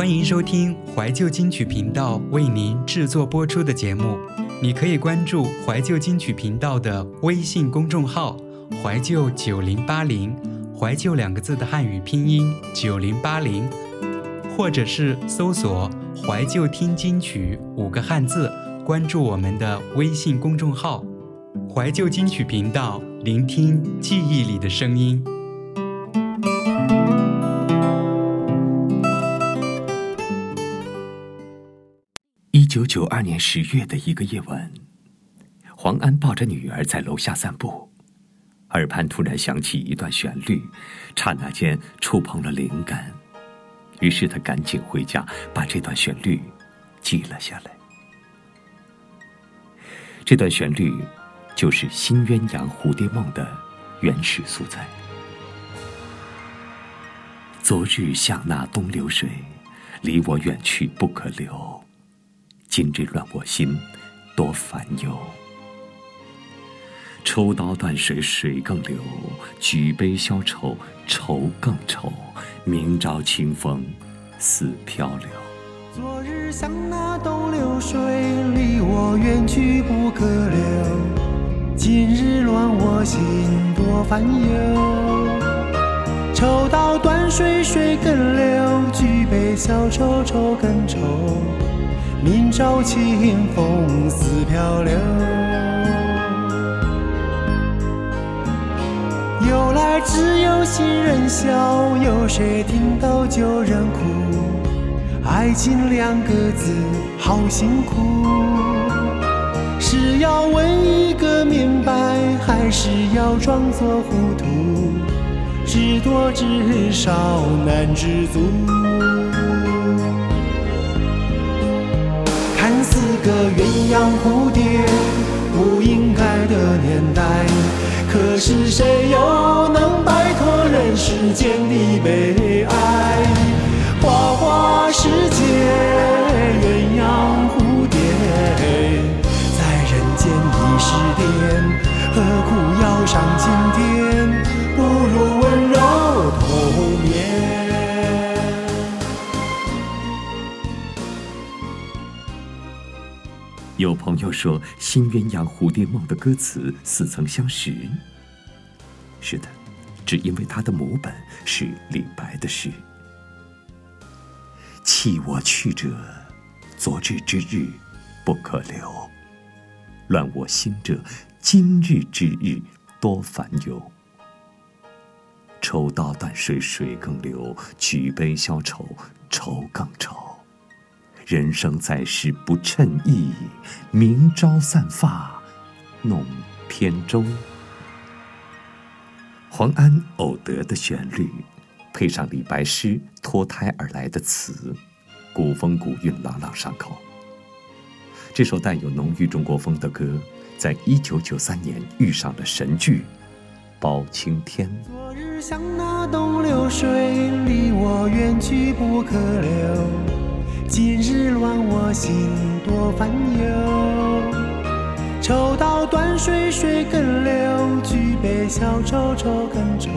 欢迎收听怀旧金曲频道为您制作播出的节目。你可以关注怀旧金曲频道的微信公众号“怀旧九零八零”，怀旧两个字的汉语拼音九零八零，或者是搜索“怀旧听金曲”五个汉字，关注我们的微信公众号“怀旧金曲频道”，聆听记忆里的声音。九九二年十月的一个夜晚，黄安抱着女儿在楼下散步，耳畔突然响起一段旋律，刹那间触碰了灵感，于是他赶紧回家把这段旋律记了下来。这段旋律就是《新鸳鸯蝴蝶梦》的原始素材。昨日像那东流水，离我远去不可留。今日乱我心，多烦忧。抽刀断水，水更流；举杯消愁，愁更愁。明朝清风似飘流。昨日像那东流水，离我远去不可留。今日乱我心，多烦忧。抽刀断水，水更流；举杯消愁，愁更愁。明朝清风似飘流，由来只有新人笑，有谁听到旧人哭？爱情两个字好辛苦，是要问一个明白，还是要装作糊涂？知多知少难知足。个鸳鸯蝴蝶不应该的年代，可是谁又能摆脱人世间的悲哀？花花世界，鸳鸯蝴蝶，在人间已是癫，何苦要上青天？有朋友说，《新鸳鸯蝴蝶梦》的歌词似曾相识。是的，只因为它的母本是李白的诗。弃我去者，昨日之日不可留；乱我心者，今日之日多烦忧。抽刀断水，水更流；举杯消愁，愁更愁。人生在世不称意，明朝散发弄扁舟。黄安偶得的旋律，配上李白诗脱胎而来的词，古风古韵，朗朗上口。这首带有浓郁中国风的歌，在一九九三年遇上了神剧《包青天》。昨日像那东流水，离我远去不可留。心，多烦忧。抽刀断水，水更流；举杯消愁，愁更愁。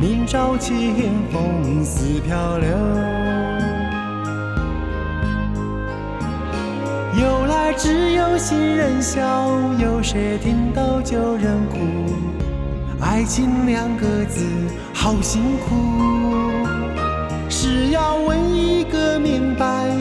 明朝清风似飘流。由来只有新人笑，有谁听到旧人哭？爱情两个字，好辛苦。是要问一，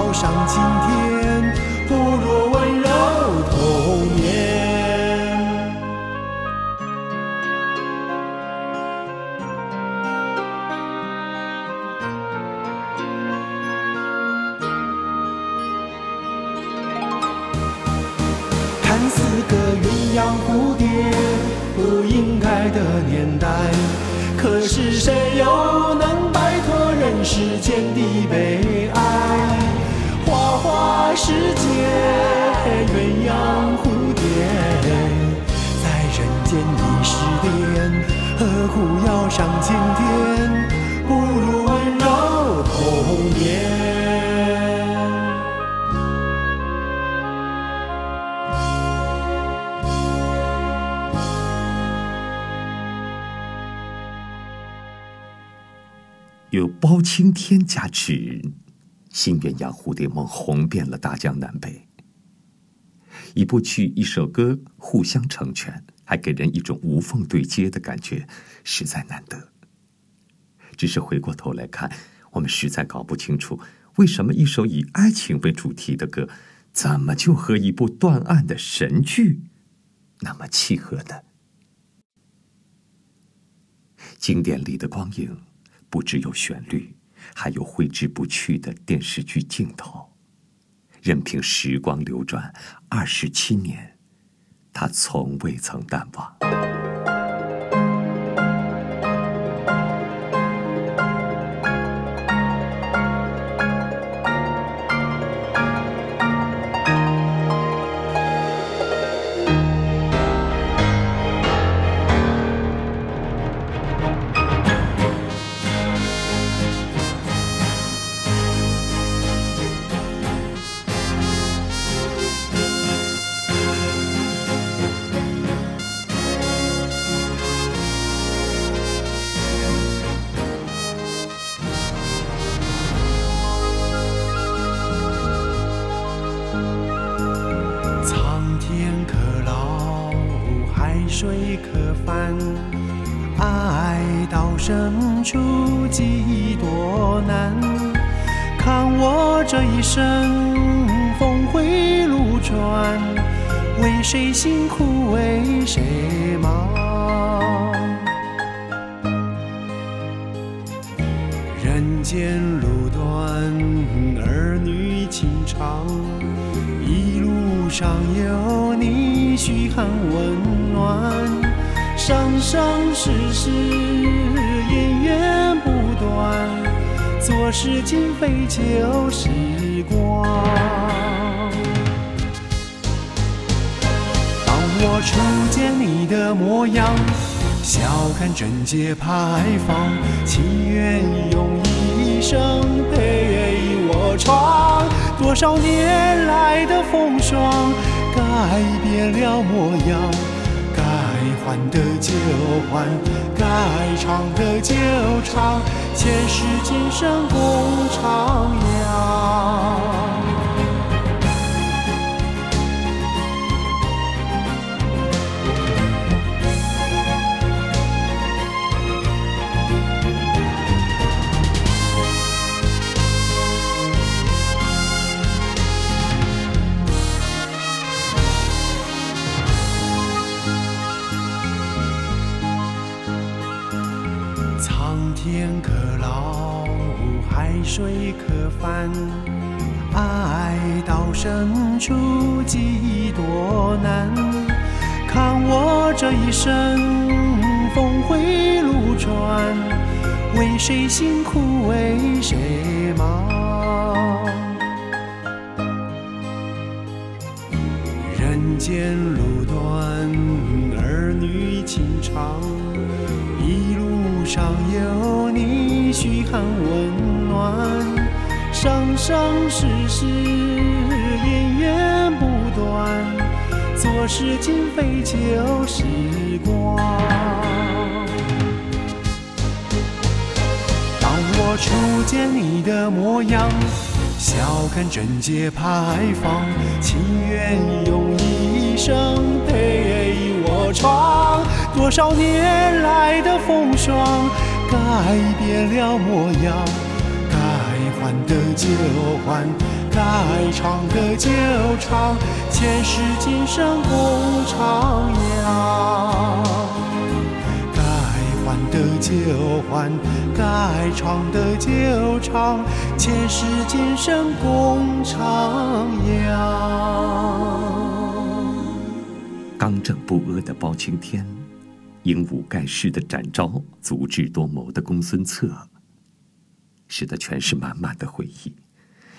苦要上青天？不如温柔童年。看似个鸳鸯蝴蝶不应该的年代，可是谁又能摆脱人？世间的悲。世界鸳鸯蝴蝶在人间已是癫何苦要上青天不如温柔有包青天加持。新鸳鸯蝴蝶梦》红遍了大江南北。一部剧、一首歌互相成全，还给人一种无缝对接的感觉，实在难得。只是回过头来看，我们实在搞不清楚，为什么一首以爱情为主题的歌，怎么就和一部断案的神剧那么契合呢？经典里的光影，不只有旋律，还有挥之不去的电视剧镜头。任凭时光流转，二十七年，他从未曾淡忘。到深处几多难。看我这一生峰回路转，为谁辛苦为谁忙？人间路短，儿女情长，一路上有你嘘寒问暖，生生世世做事情费旧时光。当我初见你的模样，笑看贞洁牌坊，情愿用一生陪我闯。多少年来的风霜，改变了模样，还的就还，该唱的就唱，前世今生共徜徉。水可翻，爱到深处几多难。看我这一生峰回路转，为谁辛苦为谁忙？人间路短，儿女情长，一路上有你嘘寒问暖，生生世世姻缘不断，做事情费旧时光。当我初见你的模样，笑看贞洁牌坊，情愿用一生陪我闯。多少年来的风霜，改变了模样，还的就还，该唱的就唱，前世今生共徜徉。该还的就还，该唱的就唱，前世今生共徜徉。刚正不阿的包青天，英武盖世的展昭，足智多谋的公孙策，使得全是满满的回忆。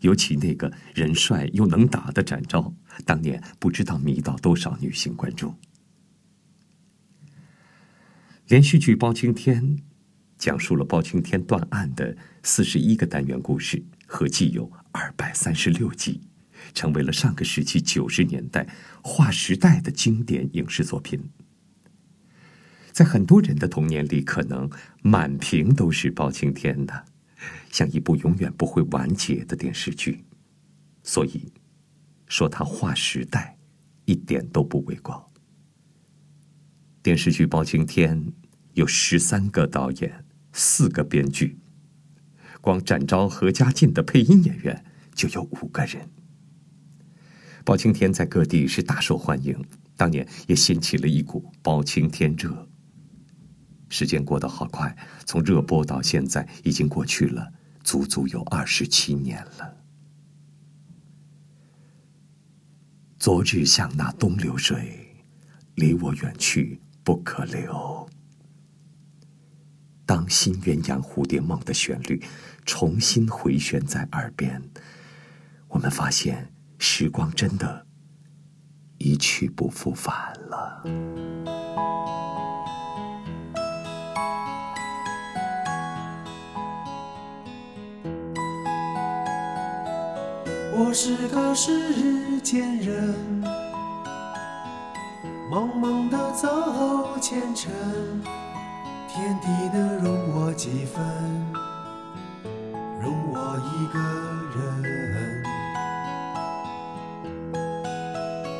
尤其那个人帅又能打的展昭，当年不知道迷倒多少女性观众。连续剧《包青天》讲述了包青天断案的四十一个单元故事，合计有二百三十六集，成为了上个世纪九十年代划时代的经典影视作品。在很多人的童年里，可能满屏都是包青天的，像一部永远不会完结的电视剧。所以，说它划时代，一点都不为过。电视剧《包青天》有十三个导演，四个编剧，光展昭、何家劲的配音演员就有五个人。包青天在各地是大受欢迎，当年也掀起了一股包青天热。时间过得好快，从热播到现在，已经过去了足足有二十七年了。昨日像那东流水，离我远去不可留。当新鸳鸯蝴蝶梦的旋律重新回旋在耳边，我们发现时光真的，一去不复返了。我是个世间人，茫茫的走前程，天地能容我几分，容我一个人。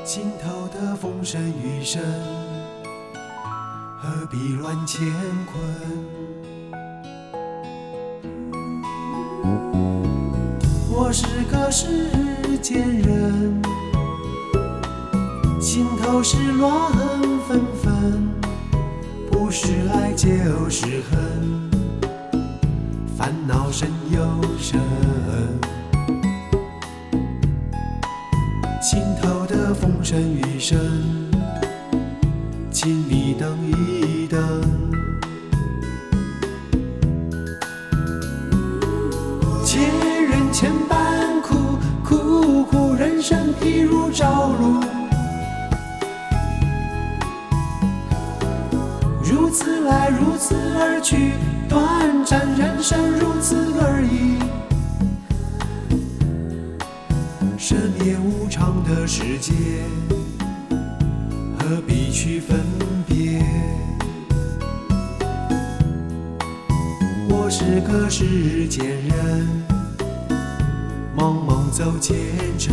心头的风声雨声，何必乱乾坤？世间人，心头是乱纷纷，不是爱就是恨，烦恼深又深。心头的风声雨声，一如朝露，如此来，如此而去，短暂人生如此而已。生灭无常的世界，何必去分别？我是个世间人，茫茫走前程。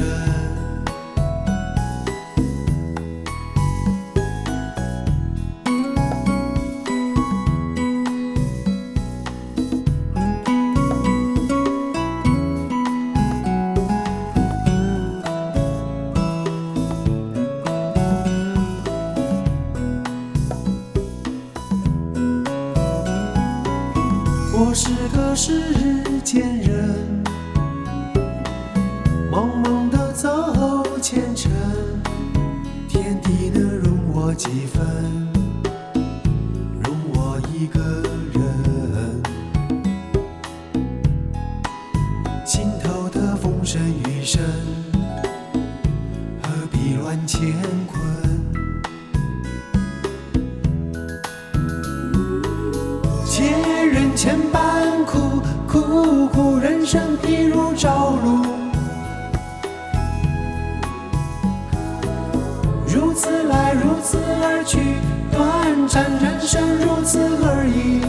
生如此而已。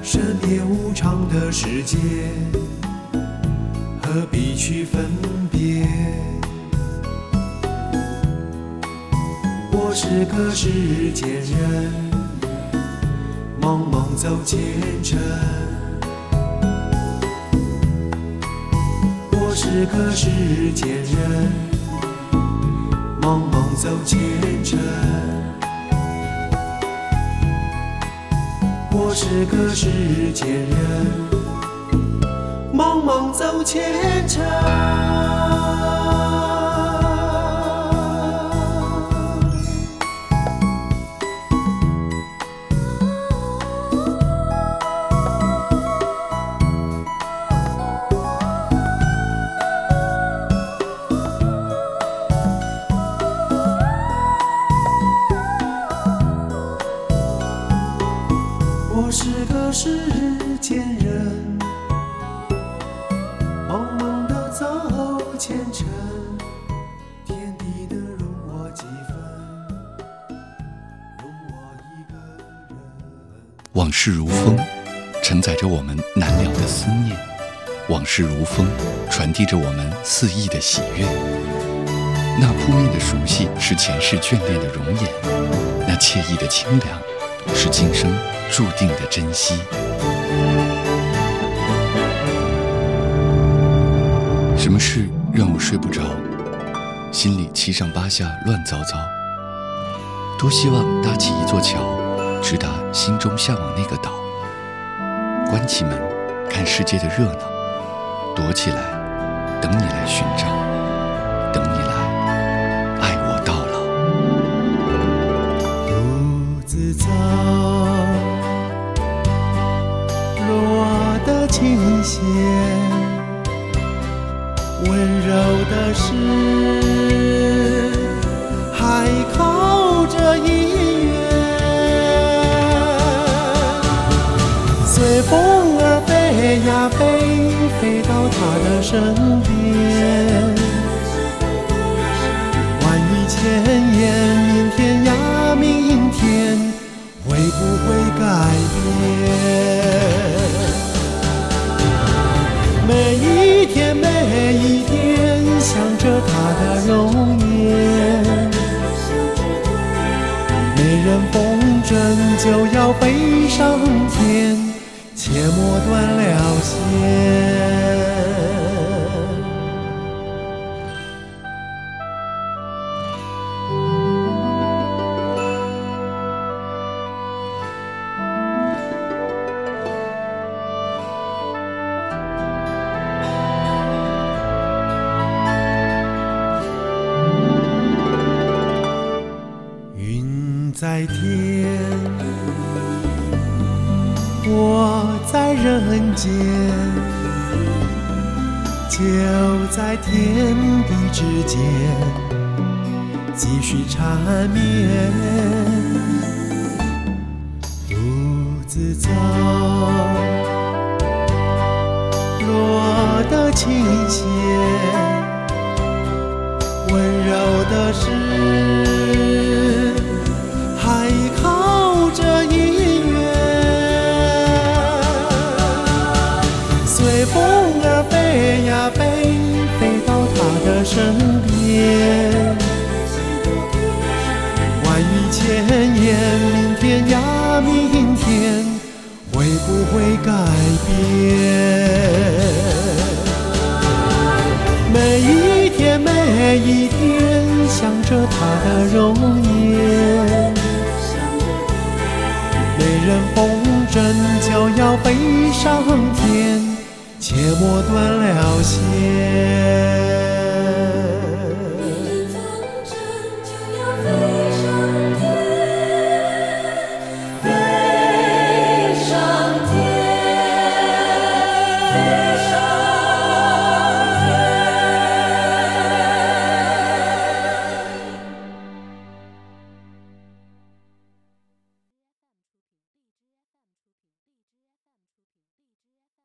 生灭无常的世界，何必去分别？我是个世间人。茫茫走前程，我是个世间人。茫茫走前程，我是个世间人。茫茫走前程。往事如风，承载着我们难了的思念；往事如风，传递着我们肆意的喜悦。那扑面的熟悉，是前世眷恋的容颜；那惬意的清凉，是今生注定的珍惜。什么事让我睡不着？心里七上八下，乱糟糟。多希望搭起一座桥，直达心中向往那个岛。关起门，看世界的热闹；躲起来，等你来寻找，等你来爱我到老。独自走，落的琴弦，温柔的诗，身边。万语千言，明天呀明天，会不会改变？每一天每一天，想着他的容颜。美人风筝就要飞上天，切莫断了线。人间，就在天地之间，继续缠绵，独自走，落的琴弦。温柔的诗，千言，明天呀明天，会不会改变？每一天每一天，想着他的容颜。美人风筝就要飞上天，切莫断了线。